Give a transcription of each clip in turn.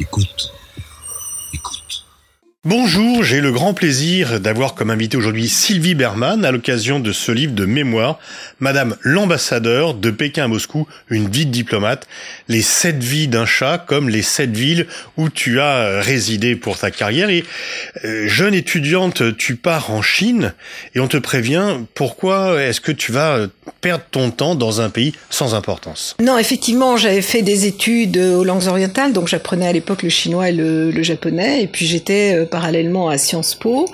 Écoute. Bonjour, j'ai le grand plaisir d'avoir comme invité aujourd'hui Sylvie Berman à l'occasion de ce livre de mémoire, Madame l'ambassadeur de Pékin à Moscou, une vie de diplomate, les sept vies d'un chat comme les sept villes où tu as résidé pour ta carrière. Et euh, jeune étudiante, tu pars en Chine et on te prévient pourquoi est-ce que tu vas perdre ton temps dans un pays sans importance? Non, effectivement, j'avais fait des études aux langues orientales, donc j'apprenais à l'époque le chinois et le, le japonais, et puis j'étais euh, parallèlement à Sciences Po.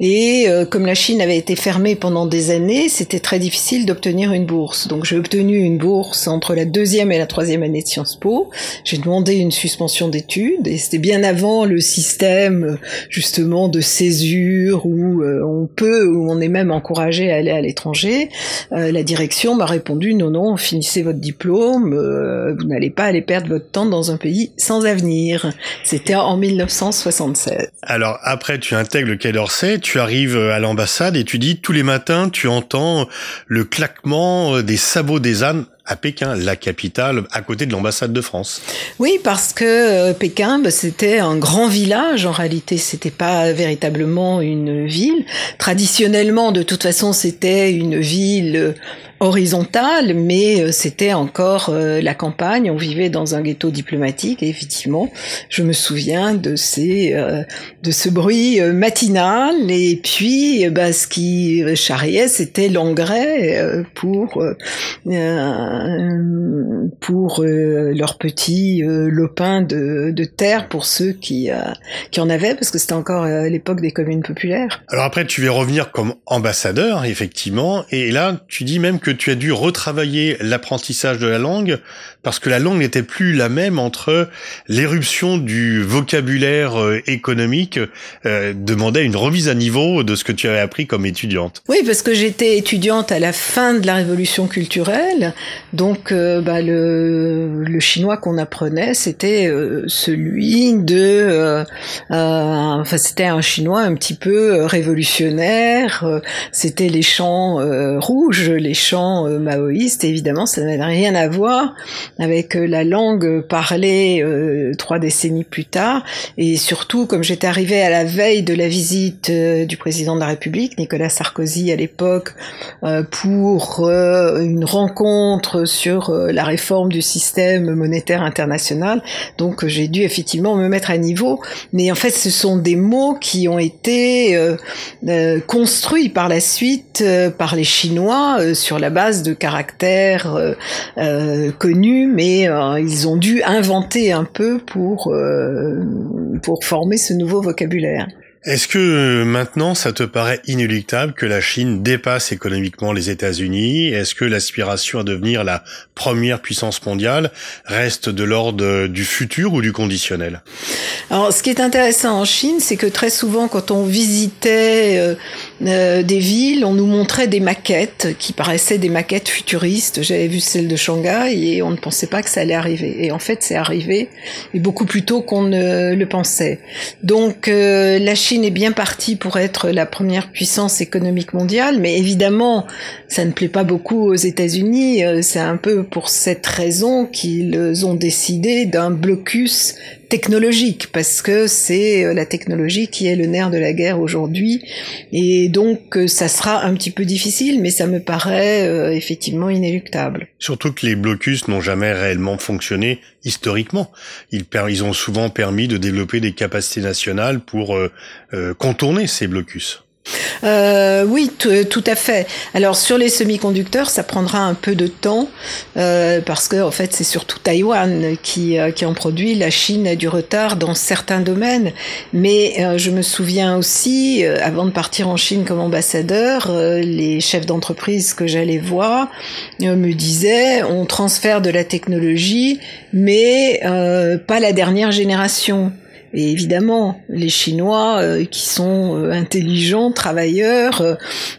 Et euh, comme la Chine avait été fermée pendant des années, c'était très difficile d'obtenir une bourse. Donc j'ai obtenu une bourse entre la deuxième et la troisième année de Sciences Po. J'ai demandé une suspension d'études et c'était bien avant le système justement de césure où euh, on peut, où on est même encouragé à aller à l'étranger. Euh, la direction m'a répondu non non, finissez votre diplôme, euh, vous n'allez pas aller perdre votre temps dans un pays sans avenir. C'était en 1976. Alors après, tu intègres le Quai d'Orsay, tu arrives à l'ambassade et tu dis tous les matins, tu entends le claquement des sabots des ânes à Pékin, la capitale, à côté de l'ambassade de France. Oui, parce que euh, Pékin, bah, c'était un grand village. En réalité, c'était pas véritablement une ville. Traditionnellement, de toute façon, c'était une ville horizontale, mais euh, c'était encore euh, la campagne. On vivait dans un ghetto diplomatique et effectivement, je me souviens de ces euh, de ce bruit matinal et puis bah, ce qui charriait, c'était l'engrais pour pour leurs petits lopins de, de terre pour ceux qui qui en avaient parce que c'était encore l'époque des communes populaires. Alors après, tu vas revenir comme ambassadeur effectivement et là, tu dis même que que tu as dû retravailler l'apprentissage de la langue parce que la langue n'était plus la même entre l'éruption du vocabulaire euh, économique euh, demandait une remise à niveau de ce que tu avais appris comme étudiante. Oui, parce que j'étais étudiante à la fin de la révolution culturelle, donc euh, bah, le, le, chinois qu'on apprenait, c'était celui de, enfin c'était un chinois un petit peu révolutionnaire, c'était les chants rouges, les chants euh, maoïste, évidemment, ça n'avait rien à voir avec euh, la langue parlée euh, trois décennies plus tard. Et surtout, comme j'étais arrivée à la veille de la visite du président de la République, Nicolas Sarkozy à l'époque, pour une rencontre sur la réforme du système monétaire international, donc j'ai dû effectivement me mettre à niveau. Mais en fait, ce sont des mots qui ont été construits par la suite par les Chinois sur la base de caractères euh, euh, connus, mais euh, ils ont dû inventer un peu pour, pour former ce nouveau vocabulaire. Est-ce que maintenant ça te paraît inéluctable que la Chine dépasse économiquement les États-Unis? Est-ce que l'aspiration à devenir la première puissance mondiale reste de l'ordre du futur ou du conditionnel? Alors ce qui est intéressant en Chine, c'est que très souvent quand on visitait euh, euh, des villes, on nous montrait des maquettes qui paraissaient des maquettes futuristes. J'avais vu celle de Shanghai et on ne pensait pas que ça allait arriver. Et en fait c'est arrivé et beaucoup plus tôt qu'on ne le pensait. Donc euh, la Chine Chine est bien partie pour être la première puissance économique mondiale, mais évidemment, ça ne plaît pas beaucoup aux États-Unis. Euh, c'est un peu pour cette raison qu'ils ont décidé d'un blocus technologique, parce que c'est euh, la technologie qui est le nerf de la guerre aujourd'hui. Et donc, euh, ça sera un petit peu difficile, mais ça me paraît effectivement inéluctable. Surtout que les blocus n'ont jamais réellement fonctionné historiquement. Ils, ont souvent permis de développer des capacités nationales pour euh, contourner ces blocus. Euh, oui, tout à fait. Alors sur les semi-conducteurs, ça prendra un peu de temps euh, parce que en fait c'est surtout Taïwan qui, qui en produit. La Chine a du retard dans certains domaines, mais je me souviens aussi, avant de partir en Chine comme ambassadeur, les chefs d'entreprise que j'allais voir me disaient on transfère de la technologie, mais pas la dernière génération. Et évidemment, les Chinois euh, qui sont euh, intelligents, travailleurs,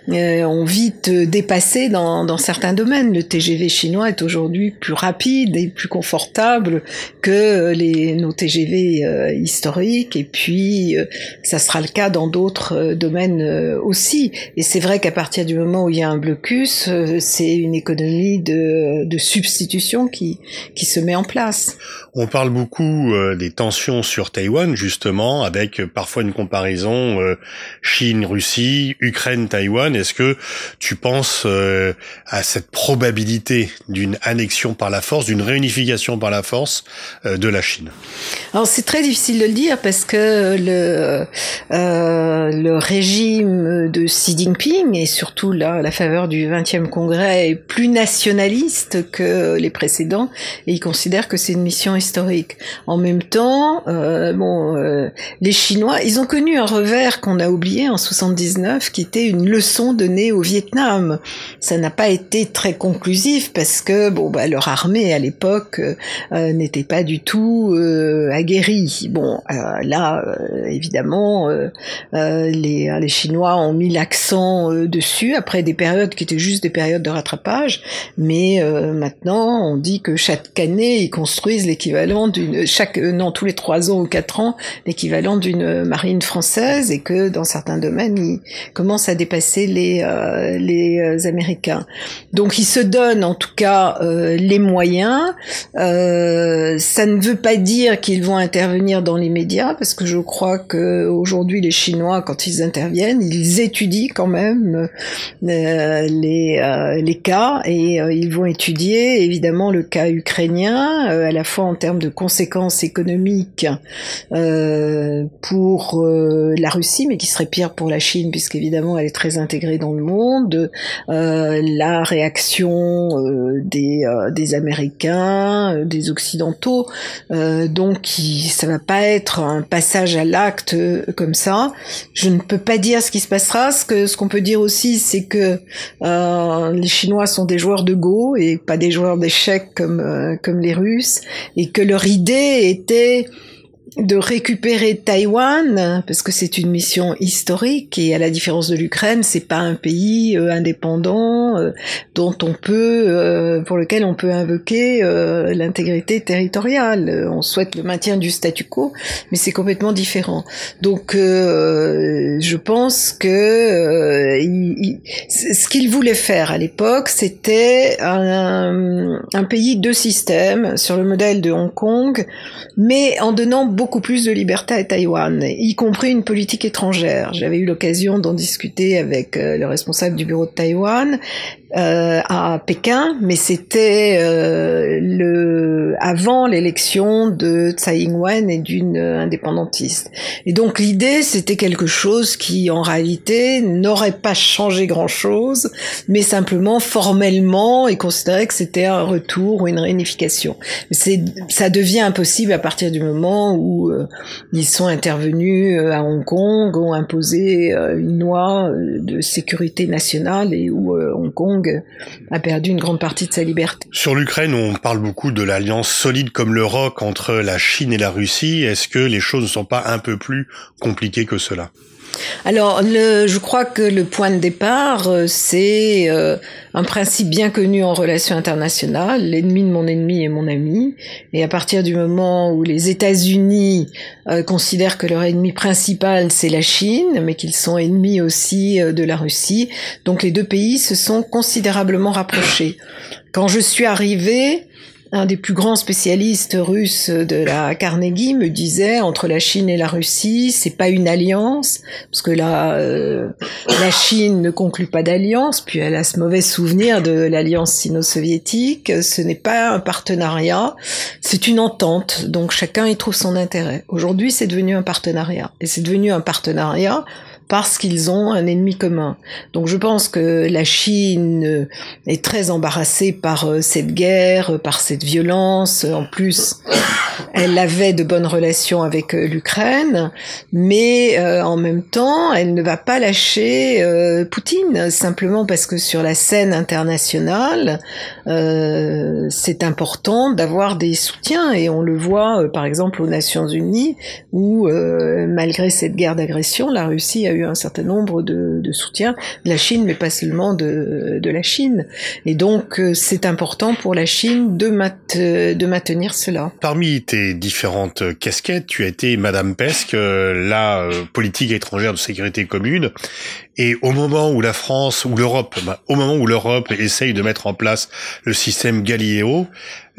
euh, ont vite dépassé dans, dans, certains domaines. Le TGV chinois est aujourd'hui plus rapide et plus confortable que les, nos TGV historiques. Et puis, ça sera le cas dans d'autres domaines aussi. Et c'est vrai qu'à partir du moment où il y a un blocus, c'est une économie de, de substitution qui, qui se met en place. On parle beaucoup des tensions sur Taïwan, justement, avec parfois une comparaison euh, Chine, Russie, Ukraine, Taïwan. Est-ce que tu penses euh, à cette probabilité d'une annexion par la force, d'une réunification par la force euh, de la Chine? Alors c'est très difficile de le dire parce que le régime de Xi Jinping et surtout là la faveur du 20e congrès est plus nationaliste que les précédents et il considère que c'est une mission historique. En même temps, euh, euh, les Chinois, ils ont connu un revers qu'on a oublié en 79, qui était une leçon donnée au Vietnam. Ça n'a pas été très conclusif parce que bon, bah, leur armée à l'époque euh, n'était pas du tout aguerrie. Bon, là, évidemment, les, les Chinois ont mis l'accent dessus après des périodes qui étaient juste des périodes de rattrapage, mais maintenant on dit que chaque année ils construisent l'équivalent d'une chaque non tous les trois ans ou quatre l'équivalent d'une marine française et que dans certains domaines, ils commencent à dépasser les, euh, euh, Américains. Donc ils se donnent en tout cas euh, les moyens. ça ne veut pas dire qu'ils vont intervenir dans les médias parce que je crois que aujourd'hui les Chinois, quand ils interviennent, ils étudient quand même les, les cas et ils vont étudier évidemment le cas ukrainien à la fois en termes de conséquences économiques euh, pour euh, la Russie, mais qui serait pire pour la Chine, puisqu'évidemment elle est très intégrée dans le monde. Euh, la réaction des, des Américains, des Occidentaux, donc qui, ça va pas être un passage à l'acte comme ça. Je ne peux pas dire ce qui se passera. Ce que ce qu'on peut dire aussi, c'est que les Chinois sont des joueurs de Go et pas des joueurs d'échecs comme comme les Russes, et que leur idée était de récupérer Taïwan parce que c'est une mission historique et à la différence de l'Ukraine, c'est pas un pays euh, indépendant euh, dont on peut euh, pour lequel on peut invoquer l'intégrité territoriale. On souhaite le maintien du statu quo, mais c'est complètement différent. Donc je pense que ce qu'il voulait faire à l'époque, c'était un, un pays de système sur le modèle de Hong Kong, mais en donnant beaucoup plus de liberté à Taïwan, y compris une politique étrangère. J'avais eu l'occasion d'en discuter avec euh, le responsable du bureau de Taïwan euh, à Pékin, mais c'était euh, le avant l'élection de Tsai Ing-wen et d'une indépendantiste. Et donc l'idée, c'était quelque chose qui, en réalité, n'aurait pas changé grand-chose, mais simplement formellement, et considérait que c'était un retour ou une réunification. C'est, ça devient impossible à partir du moment où euh, ils sont intervenus à Hong Kong, ont imposé une loi de sécurité nationale et où Hong Kong a perdu une grande partie de sa liberté. Sur l'Ukraine, on parle beaucoup de l'alliance solide comme le roc entre la Chine et la Russie. Est-ce que les choses ne sont pas un peu plus compliquées que cela? Alors, le, je crois que le point de départ, euh, c'est euh, un principe bien connu en relations internationales, l'ennemi de mon ennemi est mon ami. Et à partir du moment où les États-Unis euh, considèrent que leur ennemi principal, c'est la Chine, mais qu'ils sont ennemis aussi de la Russie, donc les deux pays se sont considérablement rapprochés. Quand je suis arrivée, un des plus grands spécialistes russes de la Carnegie me disait entre la Chine et la Russie, c'est pas une alliance parce que là, euh, la Chine ne conclut pas d'alliance, puis elle a ce mauvais souvenir de l'alliance sino-soviétique. Ce n'est pas un partenariat, c'est une entente. Donc chacun y trouve son intérêt. Aujourd'hui, c'est devenu un partenariat et c'est devenu un partenariat parce qu'ils ont un ennemi commun. Donc je pense que la Chine est très embarrassée par cette guerre, par cette violence. En plus, elle avait de bonnes relations avec l'Ukraine, mais en même temps, elle ne va pas lâcher Poutine simplement parce que sur la scène internationale, c'est important d'avoir des soutiens et on le voit par exemple aux Nations Unies où malgré cette guerre d'agression, la Russie a eu un certain nombre de, soutiens de la Chine, mais pas seulement de, la Chine. Et donc, euh, c'est important pour la Chine de, de maintenir cela. Parmi tes différentes casquettes, tu as été Madame Pesque, euh, la euh, politique étrangère de sécurité commune. Et au moment où la France ou l'Europe, bah, au moment où l'Europe essaye de mettre en place le système Galileo,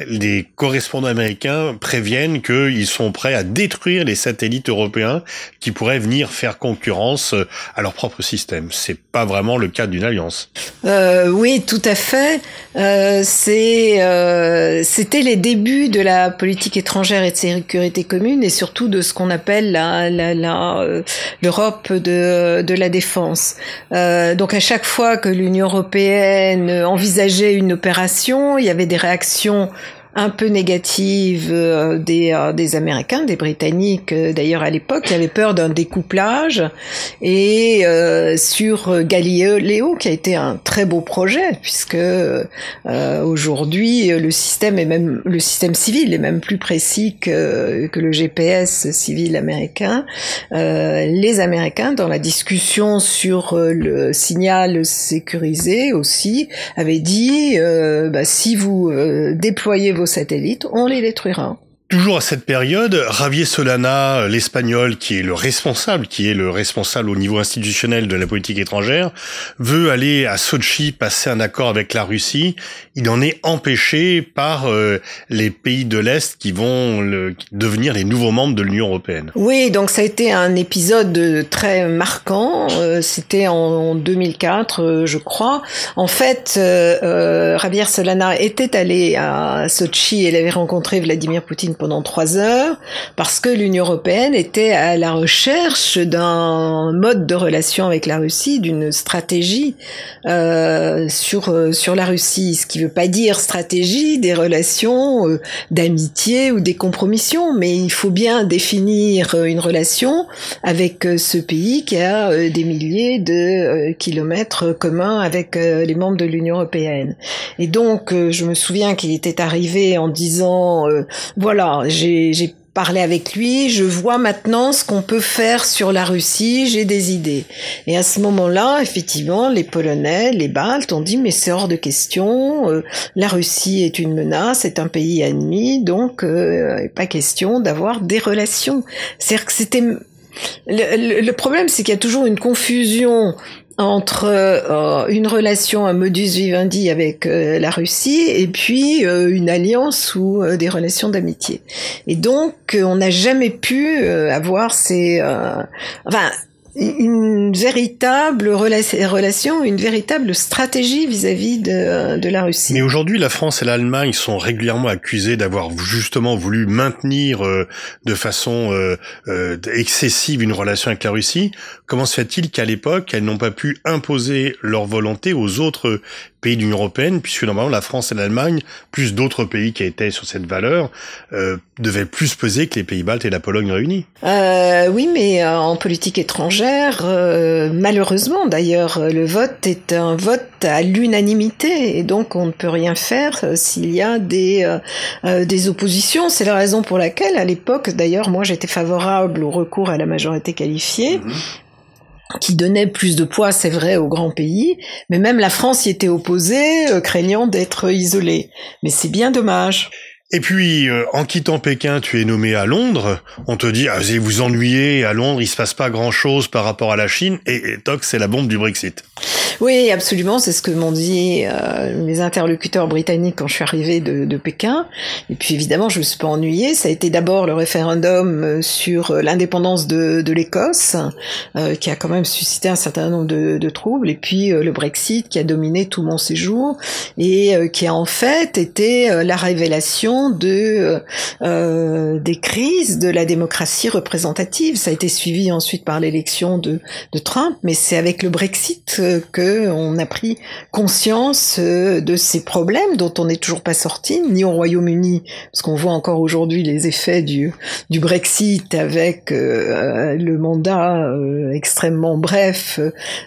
les correspondants américains préviennent qu'ils sont prêts à détruire les satellites européens qui pourraient venir faire concurrence à leur propre système. C'est pas vraiment le cas d'une alliance. Euh, oui, tout à fait. Euh, c'est, euh, c'était les débuts de la politique étrangère et de sécurité commune et surtout de ce qu'on appelle la, la, la euh, l'Europe de, de la défense. Euh, donc à chaque fois que l'Union européenne envisageait une opération, il y avait des réactions un peu négative euh, des, euh, des Américains, des Britanniques euh, d'ailleurs à l'époque, qui avaient peur d'un découplage. Et sur Galileo, qui a été un très beau projet, puisque aujourd'hui le système est même le système civil est même plus précis que, que le GPS civil américain. les Américains, dans la discussion sur le signal sécurisé aussi, avaient dit bah, si vous déployez satellites, on les détruira. Toujours à cette période, Javier Solana, l'espagnol qui est le responsable, qui est le responsable au niveau institutionnel de la politique étrangère, veut aller à Sochi passer un accord avec la Russie. Il en est empêché par euh, les pays de l'Est qui vont devenir les nouveaux membres de l'Union européenne. Oui, donc ça a été un épisode très marquant. Euh, c'était en 2004, euh, je crois. En fait, Javier Solana était allé à Sochi et il avait rencontré Vladimir Poutine pendant trois heures parce que l'Union européenne était à la recherche d'un mode de relation avec la Russie, d'une stratégie euh, sur euh, sur la Russie, ce qui veut pas dire stratégie des relations euh, d'amitié ou des compromissions, mais il faut bien définir une relation avec ce pays qui a des milliers de kilomètres communs avec les membres de l'Union européenne. Et donc, je me souviens qu'il était arrivé en disant, voilà, j'ai parlé avec lui, je vois maintenant ce qu'on peut faire sur la Russie, j'ai des idées. Et à ce moment-là, effectivement, les Polonais, les Baltes ont dit mais c'est hors de question, euh, la Russie est une menace, c'est un pays ennemi, donc euh, pas question d'avoir des relations. C'est-à-dire que c'était le, problème, c'est qu'il y a toujours une confusion entre euh, une relation, un modus vivendi avec euh, la Russie et puis euh, une alliance ou des relations d'amitié. Et donc, on n'a jamais pu avoir ces... enfin, une véritable relation, une véritable stratégie vis-à-vis de, la Russie. Mais aujourd'hui, la France et l'Allemagne sont régulièrement accusées d'avoir justement voulu maintenir euh, de façon euh, euh, excessive une relation avec la Russie. Comment se fait-il qu'à l'époque, elles n'ont pas pu imposer leur volonté aux autres pays de l'Union européenne, puisque normalement la France et l'Allemagne, plus d'autres pays qui étaient sur cette valeur, euh, devaient plus peser que les pays baltes et la Pologne réunis. Euh, oui, mais euh, en politique étrangère, euh, malheureusement d'ailleurs, le vote est un vote à l'unanimité, et donc on ne peut rien faire s'il y a des, des oppositions. C'est la raison pour laquelle, à l'époque, d'ailleurs, moi j'étais favorable au recours à la majorité qualifiée. Mhm qui donnait plus de poids, c'est vrai, aux grands pays, mais même la France y était opposée, euh, craignant d'être isolée. Mais c'est bien dommage. Et puis, euh, en quittant Pékin, tu es nommé à Londres. On te dit, ah, vous allez vous ennuyer, à Londres, il se passe pas grand-chose par rapport à la Chine. Et, et toc, c'est la bombe du Brexit. Oui, absolument. C'est ce que m'ont dit euh, mes interlocuteurs britanniques quand je suis arrivée de, de, Pékin. Et puis évidemment, je me suis pas ennuyée. Ça a été d'abord le référendum euh, sur euh, l'indépendance de, de l'Écosse, euh, qui a quand même suscité un certain nombre de, de troubles. Et puis euh, le Brexit qui a dominé tout mon séjour et qui a en fait été la révélation de des crises de la démocratie représentative. Ça a été suivi ensuite par l'élection de, Trump, mais c'est avec le Brexit que on a pris conscience euh, de ces problèmes dont on n'est toujours pas sorti, ni au Royaume-Uni, parce qu'on voit encore aujourd'hui les effets du, du Brexit avec euh, le mandat euh, extrêmement bref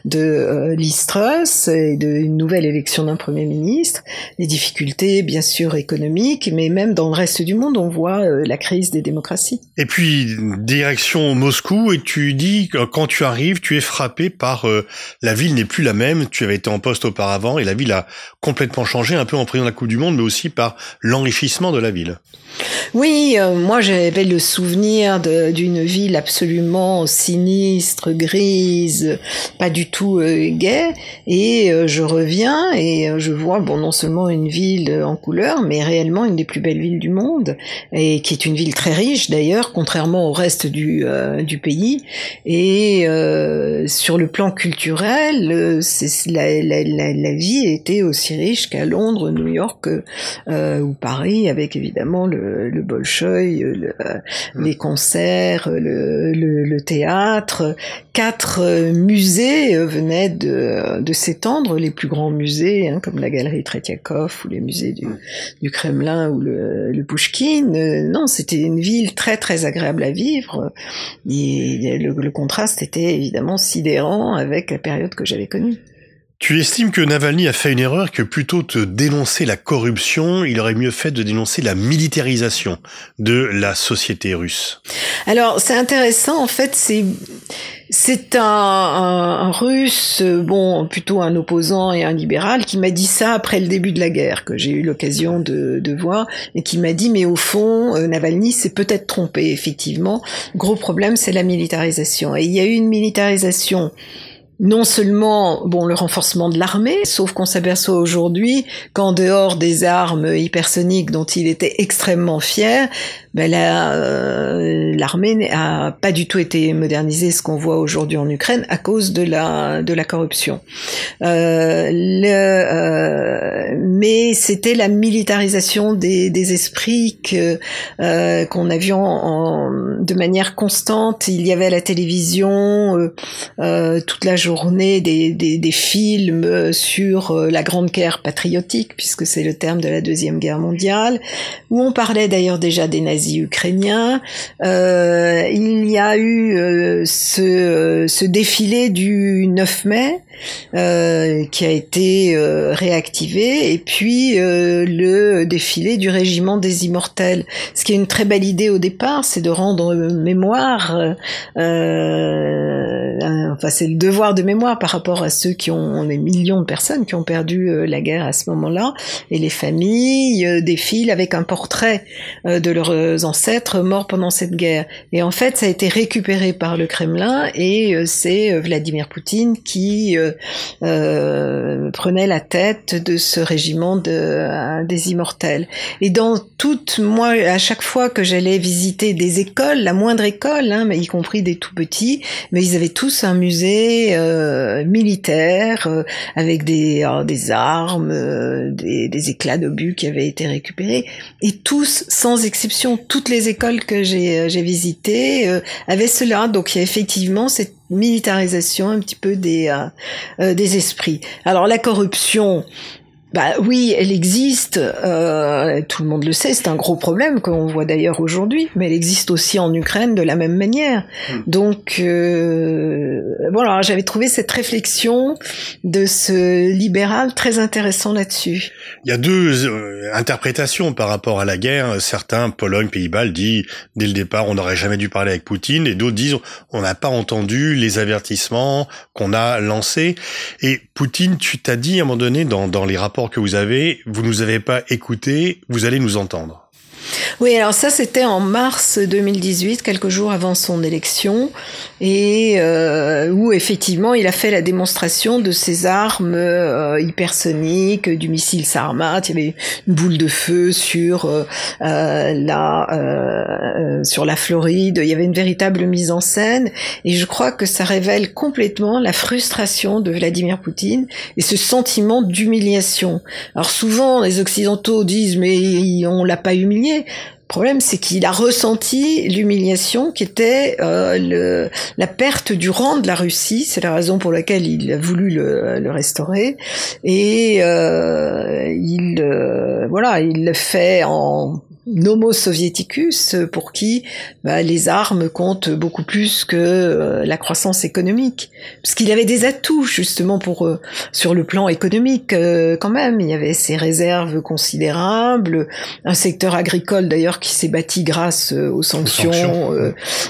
de Liz Truss et d'une nouvelle élection d'un Premier ministre, les difficultés bien sûr économiques, mais même dans le reste du monde, on voit la crise des démocraties. Et puis, direction Moscou, et tu dis que quand tu arrives, tu es frappé par la ville n'est plus la même, tu avais été en poste auparavant et la ville a complètement changé, un peu en prenant la Coupe du Monde, mais aussi par l'enrichissement de la ville. Oui, euh, moi j'avais le souvenir d'une ville absolument sinistre, grise, pas du tout euh, gaie, et euh, je reviens et je vois bon non seulement une ville en couleur, mais réellement une des plus belles villes du monde, et qui est une ville très riche d'ailleurs, contrairement au reste du, du pays. Et sur le plan culturel, la, la, la, la, vie était aussi riche qu'à Londres, New York ou Paris, avec évidemment le le, Bolchoï, le, mm. les concerts, le, le, théâtre. Quatre euh, musées euh, venaient de, de s'étendre, les plus grands musées, hein, comme la galerie Tretiakov ou les musées du, mm. du Kremlin ou le, le Pushkin. Euh, non, c'était une ville très très agréable à vivre. Et le, le contraste était évidemment sidérant avec la période que j'avais connue. Tu estimes que Navalny a fait une erreur, que plutôt de dénoncer la corruption, il aurait mieux fait de dénoncer la militarisation de la société russe? Alors c'est intéressant, en fait c'est c'est un, un, russe, bon, plutôt un opposant et un libéral, qui m'a dit ça après le début de la guerre, que j'ai eu l'occasion de, de, voir, et qui m'a dit, mais au fond, euh, Navalny s'est peut-être trompé, effectivement. Gros problème, c'est la militarisation. Et il y a eu une militarisation non seulement bon le renforcement de l'armée, sauf qu'on s'aperçoit aujourd'hui qu'en dehors des armes hypersoniques dont il était extrêmement fier, ben euh, l'armée n'a pas du tout été modernisée, ce qu'on voit aujourd'hui en Ukraine, à cause de la, de la corruption. Euh, le, euh, mais c'était la militarisation des, des esprits que euh, qu'on a vu en, de manière constante. Il y avait à la télévision euh, toute la journée des, des, des films sur la Grande Guerre patriotique, puisque c'est le terme de la Deuxième Guerre mondiale, où on parlait d'ailleurs déjà des nazis ukrainien. Euh, il y a eu euh, ce, euh, ce, défilé du 9 mai qui a été réactivé et puis le défilé du régiment des immortels. Ce qui est une très belle idée au départ, c'est de rendre mémoire enfin c'est le devoir de mémoire par rapport à ceux qui ont des millions de personnes qui ont perdu la guerre à ce moment-là et les familles défilent avec un portrait de leurs ancêtres morts pendant cette guerre. Et en fait, ça a été récupéré par le Kremlin et euh, c'est euh, Vladimir Poutine qui euh, prenait la tête de ce régiment de, des immortels. Et dans toute, moi, à chaque fois que j'allais visiter des écoles, la moindre école, hein, mais y compris des tout petits, mais ils avaient tous un musée militaire avec des, des armes, des, des éclats d'obus qui avaient été récupérés, et tous, sans exception, toutes les écoles que j'ai euh, visitées euh, avaient cela. Donc il y a effectivement cette militarisation un petit peu des, euh, des esprits. Alors la corruption, bah oui, elle existe. Euh, tout le monde le sait. C'est un gros problème qu'on voit d'ailleurs aujourd'hui, mais elle existe aussi en Ukraine de la même manière. Hmm. Donc euh, voilà, j'avais trouvé cette réflexion de ce libéral très intéressant là-dessus. Il y a deux euh, interprétations par rapport à la guerre. Certains, Pologne, Pays-Bas, dit dès le départ on n'aurait jamais dû parler avec Poutine, et d'autres disent on n'a pas entendu les avertissements qu'on a lancés. Et Poutine, tu t'as dit à un moment donné dans, dans les rapports que vous avez, vous nous avez pas écouté, vous allez nous entendre. Oui, alors ça c'était en mars 2018, quelques jours avant son élection, et euh, où effectivement il a fait la démonstration de ses armes euh, hypersoniques, du missile Sarmat. Il y avait une boule de feu sur euh, euh la euh, sur la Floride. Il y avait une véritable mise en scène, et je crois que ça révèle complètement la frustration de Vladimir Poutine et ce sentiment d'humiliation. Alors souvent les Occidentaux disent mais on l'a pas humilié le problème, c'est qu'il a ressenti l'humiliation qui était euh, le, la perte du rang de la Russie. C'est la raison pour laquelle il a voulu le, le restaurer. Et euh, il, euh, voilà, il le fait en Nomo Sovieticus, pour qui bah, les armes comptent beaucoup plus que euh, la croissance économique, parce qu'il avait des atouts justement pour euh, sur le plan économique euh, quand même. Il y avait ses réserves considérables, un secteur agricole d'ailleurs qui s'est bâti grâce aux sanctions,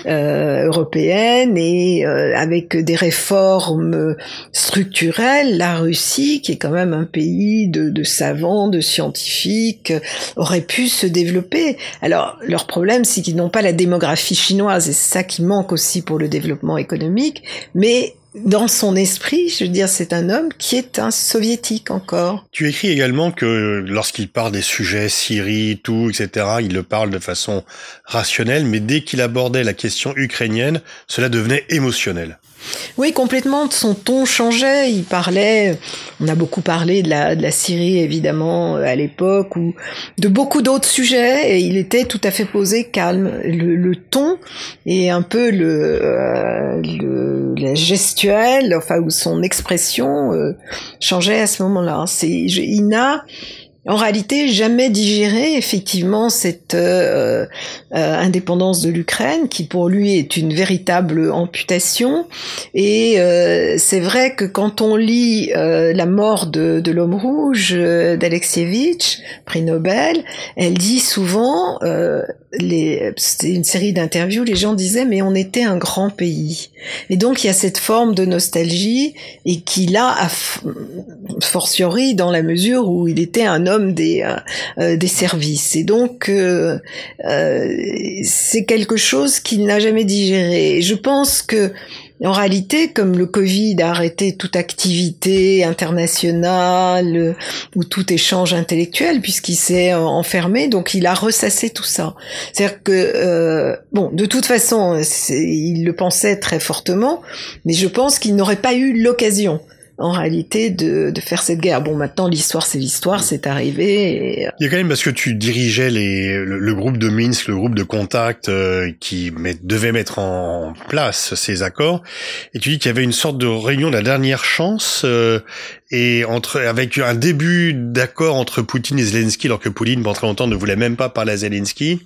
européennes et avec des réformes structurelles. La Russie, qui est quand même un pays de, de savants, de scientifiques, aurait pu se développer alors, leur problème, c'est qu'ils n'ont pas la démographie chinoise, et c'est ça qui manque aussi pour le développement économique, mais dans son esprit, je veux dire, c'est un homme qui est un soviétique encore. Tu écris également que lorsqu'il parle des sujets Syrie, tout, etc., il le parle de façon rationnelle, mais dès qu'il abordait la question ukrainienne, cela devenait émotionnel. Oui, complètement. Son ton changeait. Il parlait. On a beaucoup parlé de la, de la Syrie, évidemment, à l'époque, ou de beaucoup d'autres sujets. Et il était tout à fait posé, calme. Le, le ton et un peu le, euh, le la gestuelle, enfin, ou son expression euh, changeait à ce moment-là. C'est, il n'a en réalité jamais digéré effectivement cette euh, euh, indépendance de l'Ukraine qui pour lui est une véritable amputation et euh, c'est vrai que quand on lit la mort de, l'homme rouge d'Alexievitch prix Nobel elle dit souvent c'était une série d'interviews, les gens disaient mais on était un grand pays. Et donc il y a cette forme de nostalgie et qu'il a a fortiori dans la mesure où il était un homme des euh, euh, des services. Et donc euh, c'est quelque chose qu'il n'a jamais digéré. Et je pense que en réalité, comme le Covid a arrêté toute activité internationale euh, ou tout échange intellectuel, puisqu'il s'est euh, enfermé, donc il a ressassé tout ça. C'est-à-dire que, euh, bon, de toute façon, il le pensait très fortement, mais je pense qu'il n'aurait pas eu l'occasion en réalité de, de, faire cette guerre. Bon, maintenant l'histoire c'est l'histoire, c'est arrivé. Et... Euh, Il y a quand même parce que tu dirigeais les, le, groupe de Minsk, le groupe de contact euh, qui met, devait mettre en place ces accords, et tu dis qu'il y avait une sorte de réunion de la dernière chance euh, et entre avec un début d'accord entre Poutine et Zelensky, alors que Poutine pendant très longtemps ne voulait même pas parler à Zelensky,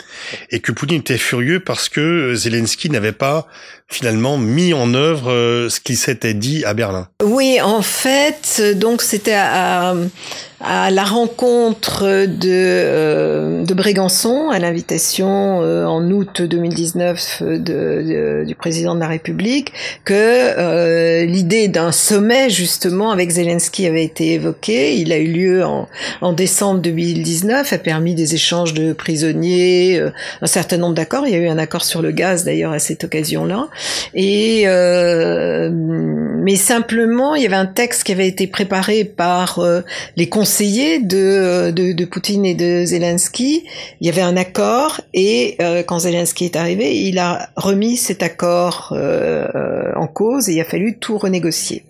et que Poutine était furieux parce que Zelensky n'avait pas finalement mis en œuvre euh, ce qui s'était dit à Berlin. Oui, en fait, donc c'était à, à la rencontre de, euh, de Brégançon, à l'invitation euh, en août 2019 de, de, du président de la République, que euh, l'idée d'un sommet justement avec Zelensky avait été évoquée. Il a eu lieu en, en décembre 2019, a permis des échanges de prisonniers, un certain nombre d'accords. Il y a eu un accord sur le gaz d'ailleurs à cette occasion-là. Et mais simplement, il y avait un texte qui avait été préparé par les conseillers de, Poutine et de Zelensky. Il y avait un accord et euh, quand Zelensky est arrivé, il a remis cet accord euh, en cause et il a fallu tout renégocier.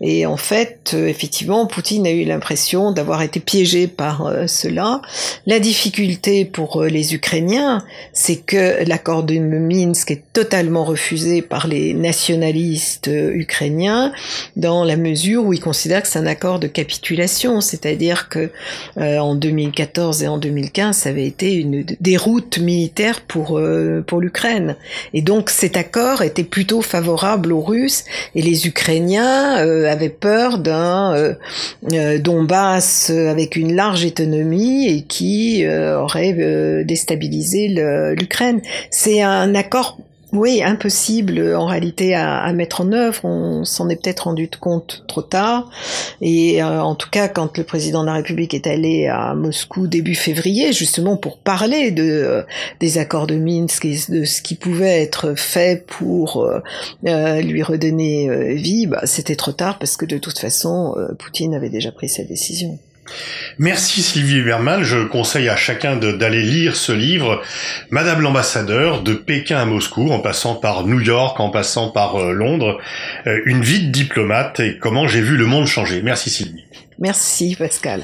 Et en fait, euh, effectivement, Poutine a eu l'impression d'avoir été piégé par cela. La difficulté pour les Ukrainiens, c'est que l'accord de Minsk est totalement refusé par les nationalistes ukrainiens dans la mesure où ils considèrent que c'est un accord de capitulation, c'est-à-dire c'est-à-dire que euh, en 2014 et en 2015, ça avait été une déroute militaire pour euh, pour l'Ukraine. Et donc cet accord était plutôt favorable aux Russes et les Ukrainiens euh, avaient peur d'un Donbass avec une large autonomie et qui aurait déstabilisé l'Ukraine. C'est un accord oui, impossible en réalité à, mettre en œuvre. On s'en est peut-être rendu compte trop tard. Et euh, en tout cas, quand le président de la République est allé à Moscou début février, justement pour parler de euh, des accords de Minsk et de ce qui pouvait être fait pour euh, lui redonner vie, bah, c'était trop tard parce que de toute façon, Poutine avait déjà pris sa décision. Merci Sylvie Berman. Je conseille à chacun d'aller lire ce livre, Madame l'ambassadeur, de Pékin à Moscou, en passant par New York, en passant par euh, Londres, euh, une vie de diplomate et comment j'ai vu le monde changer. Merci Sylvie. Merci Pascal.